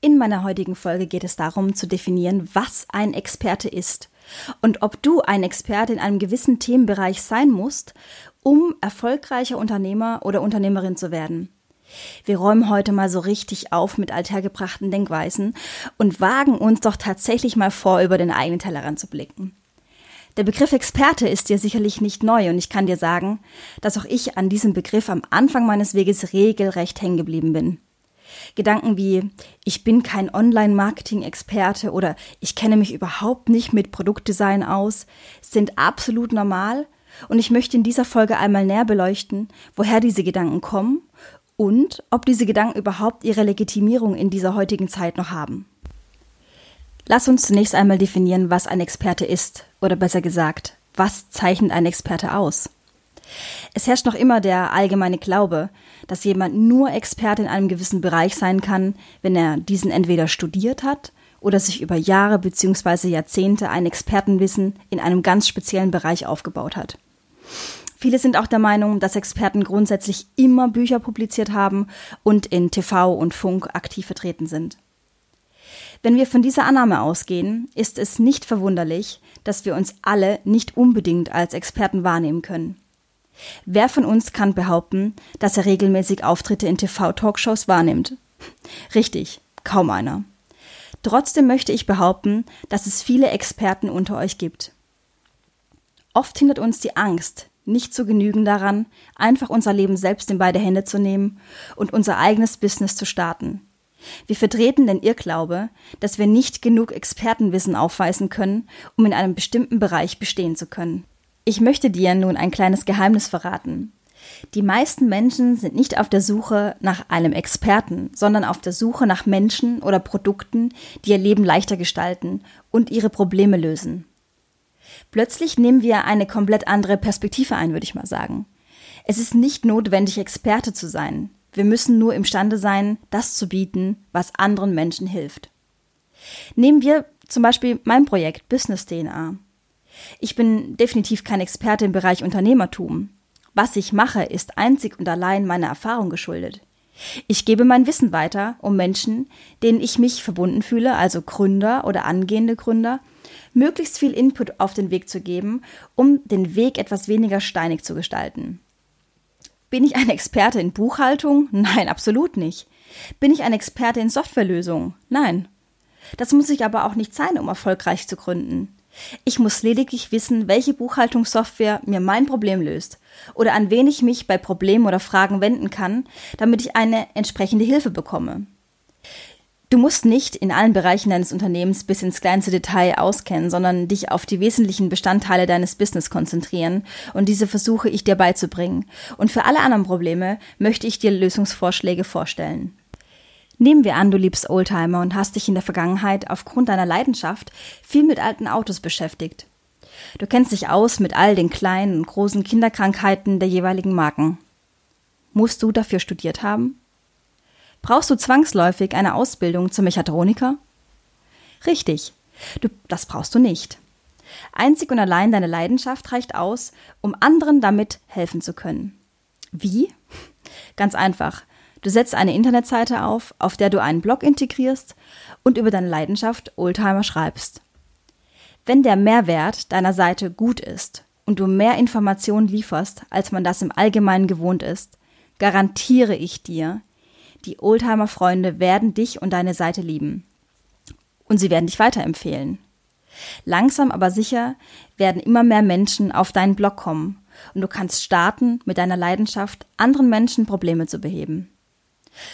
In meiner heutigen Folge geht es darum zu definieren, was ein Experte ist und ob du ein Experte in einem gewissen Themenbereich sein musst, um erfolgreicher Unternehmer oder Unternehmerin zu werden. Wir räumen heute mal so richtig auf mit althergebrachten Denkweisen und wagen uns doch tatsächlich mal vor, über den eigenen Tellerrand zu blicken. Der Begriff Experte ist dir sicherlich nicht neu und ich kann dir sagen, dass auch ich an diesem Begriff am Anfang meines Weges regelrecht hängen geblieben bin. Gedanken wie ich bin kein Online-Marketing-Experte oder ich kenne mich überhaupt nicht mit Produktdesign aus, sind absolut normal und ich möchte in dieser Folge einmal näher beleuchten, woher diese Gedanken kommen und ob diese Gedanken überhaupt ihre Legitimierung in dieser heutigen Zeit noch haben. Lass uns zunächst einmal definieren, was ein Experte ist, oder besser gesagt, was zeichnet ein Experte aus? Es herrscht noch immer der allgemeine Glaube, dass jemand nur Experte in einem gewissen Bereich sein kann, wenn er diesen entweder studiert hat oder sich über Jahre bzw. Jahrzehnte ein Expertenwissen in einem ganz speziellen Bereich aufgebaut hat. Viele sind auch der Meinung, dass Experten grundsätzlich immer Bücher publiziert haben und in TV und Funk aktiv vertreten sind. Wenn wir von dieser Annahme ausgehen, ist es nicht verwunderlich, dass wir uns alle nicht unbedingt als Experten wahrnehmen können. Wer von uns kann behaupten, dass er regelmäßig Auftritte in TV-Talkshows wahrnimmt? Richtig, kaum einer. Trotzdem möchte ich behaupten, dass es viele Experten unter euch gibt. Oft hindert uns die Angst, nicht zu genügen daran, einfach unser Leben selbst in beide Hände zu nehmen und unser eigenes Business zu starten. Wir vertreten den Irrglaube, dass wir nicht genug Expertenwissen aufweisen können, um in einem bestimmten Bereich bestehen zu können. Ich möchte dir nun ein kleines Geheimnis verraten. Die meisten Menschen sind nicht auf der Suche nach einem Experten, sondern auf der Suche nach Menschen oder Produkten, die ihr Leben leichter gestalten und ihre Probleme lösen. Plötzlich nehmen wir eine komplett andere Perspektive ein, würde ich mal sagen. Es ist nicht notwendig, Experte zu sein. Wir müssen nur imstande sein, das zu bieten, was anderen Menschen hilft. Nehmen wir zum Beispiel mein Projekt Business DNA. Ich bin definitiv kein Experte im Bereich Unternehmertum. Was ich mache, ist einzig und allein meiner Erfahrung geschuldet. Ich gebe mein Wissen weiter, um Menschen, denen ich mich verbunden fühle, also Gründer oder angehende Gründer, möglichst viel Input auf den Weg zu geben, um den Weg etwas weniger steinig zu gestalten. Bin ich ein Experte in Buchhaltung? Nein, absolut nicht. Bin ich ein Experte in Softwarelösungen? Nein. Das muss ich aber auch nicht sein, um erfolgreich zu gründen. Ich muss lediglich wissen, welche Buchhaltungssoftware mir mein Problem löst oder an wen ich mich bei Problemen oder Fragen wenden kann, damit ich eine entsprechende Hilfe bekomme. Du musst nicht in allen Bereichen deines Unternehmens bis ins kleinste Detail auskennen, sondern dich auf die wesentlichen Bestandteile deines Business konzentrieren und diese versuche ich dir beizubringen. Und für alle anderen Probleme möchte ich dir Lösungsvorschläge vorstellen. Nehmen wir an, du liebst Oldtimer und hast dich in der Vergangenheit aufgrund deiner Leidenschaft viel mit alten Autos beschäftigt. Du kennst dich aus mit all den kleinen und großen Kinderkrankheiten der jeweiligen Marken. Musst du dafür studiert haben? Brauchst du zwangsläufig eine Ausbildung zum Mechatroniker? Richtig, du, das brauchst du nicht. Einzig und allein deine Leidenschaft reicht aus, um anderen damit helfen zu können. Wie? Ganz einfach. Du setzt eine Internetseite auf, auf der du einen Blog integrierst und über deine Leidenschaft Oldtimer schreibst. Wenn der Mehrwert deiner Seite gut ist und du mehr Informationen lieferst, als man das im Allgemeinen gewohnt ist, garantiere ich dir, die Oldtimer-Freunde werden dich und deine Seite lieben. Und sie werden dich weiterempfehlen. Langsam aber sicher werden immer mehr Menschen auf deinen Blog kommen und du kannst starten, mit deiner Leidenschaft anderen Menschen Probleme zu beheben.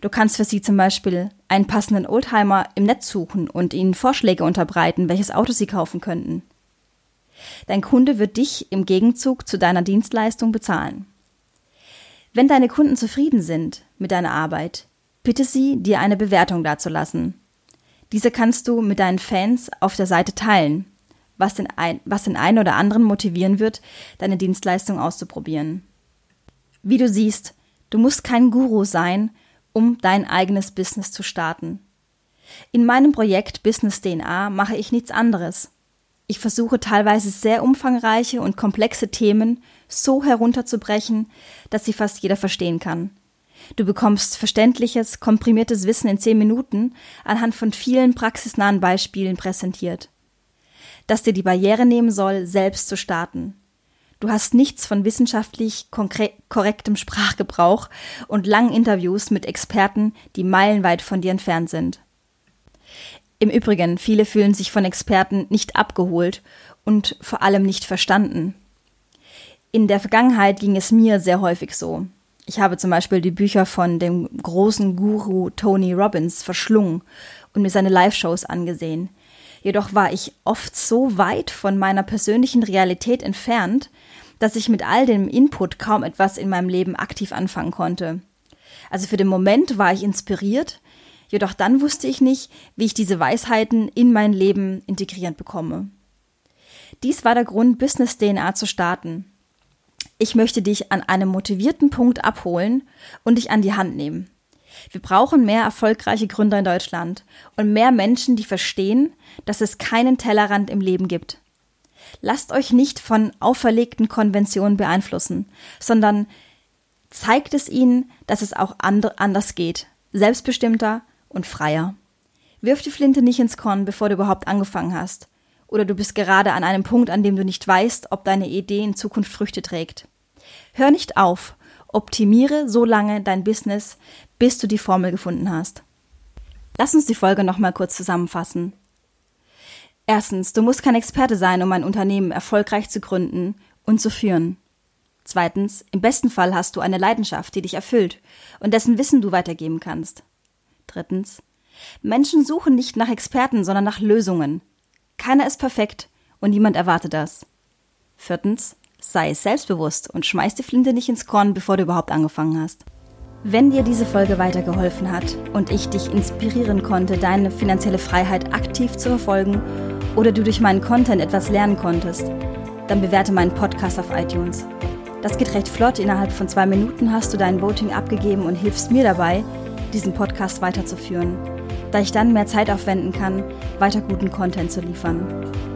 Du kannst für sie zum Beispiel einen passenden Oldtimer im Netz suchen und ihnen Vorschläge unterbreiten, welches Auto sie kaufen könnten. Dein Kunde wird dich im Gegenzug zu deiner Dienstleistung bezahlen. Wenn deine Kunden zufrieden sind mit deiner Arbeit, bitte sie, dir eine Bewertung dazulassen. Diese kannst du mit deinen Fans auf der Seite teilen, was den, ein, was den einen oder anderen motivieren wird, deine Dienstleistung auszuprobieren. Wie du siehst, du musst kein Guru sein, um dein eigenes Business zu starten. In meinem Projekt Business DNA mache ich nichts anderes. Ich versuche teilweise sehr umfangreiche und komplexe Themen so herunterzubrechen, dass sie fast jeder verstehen kann. Du bekommst verständliches, komprimiertes Wissen in zehn Minuten anhand von vielen praxisnahen Beispielen präsentiert. Das dir die Barriere nehmen soll, selbst zu starten. Du hast nichts von wissenschaftlich korrektem Sprachgebrauch und langen Interviews mit Experten, die meilenweit von dir entfernt sind. Im Übrigen, viele fühlen sich von Experten nicht abgeholt und vor allem nicht verstanden. In der Vergangenheit ging es mir sehr häufig so. Ich habe zum Beispiel die Bücher von dem großen Guru Tony Robbins verschlungen und mir seine Live-Shows angesehen. Jedoch war ich oft so weit von meiner persönlichen Realität entfernt, dass ich mit all dem Input kaum etwas in meinem Leben aktiv anfangen konnte. Also für den Moment war ich inspiriert, jedoch dann wusste ich nicht, wie ich diese Weisheiten in mein Leben integriert bekomme. Dies war der Grund, Business DNA zu starten. Ich möchte dich an einem motivierten Punkt abholen und dich an die Hand nehmen. Wir brauchen mehr erfolgreiche Gründer in Deutschland und mehr Menschen, die verstehen, dass es keinen Tellerrand im Leben gibt. Lasst euch nicht von auferlegten Konventionen beeinflussen, sondern zeigt es ihnen, dass es auch anders geht, selbstbestimmter und freier. Wirf die Flinte nicht ins Korn, bevor du überhaupt angefangen hast. Oder du bist gerade an einem Punkt, an dem du nicht weißt, ob deine Idee in Zukunft Früchte trägt. Hör nicht auf, optimiere so lange dein Business, bis du die Formel gefunden hast. Lass uns die Folge nochmal kurz zusammenfassen. Erstens, du musst kein Experte sein, um ein Unternehmen erfolgreich zu gründen und zu führen. Zweitens, im besten Fall hast du eine Leidenschaft, die dich erfüllt und dessen Wissen du weitergeben kannst. Drittens, Menschen suchen nicht nach Experten, sondern nach Lösungen. Keiner ist perfekt und niemand erwartet das. Viertens, sei selbstbewusst und schmeiß die Flinte nicht ins Korn, bevor du überhaupt angefangen hast. Wenn dir diese Folge weitergeholfen hat und ich dich inspirieren konnte, deine finanzielle Freiheit aktiv zu verfolgen oder du durch meinen Content etwas lernen konntest, dann bewerte meinen Podcast auf iTunes. Das geht recht flott. Innerhalb von zwei Minuten hast du dein Voting abgegeben und hilfst mir dabei, diesen Podcast weiterzuführen, da ich dann mehr Zeit aufwenden kann, weiter guten Content zu liefern.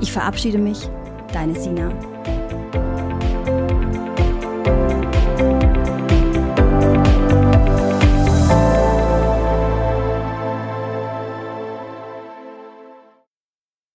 Ich verabschiede mich, deine Sina.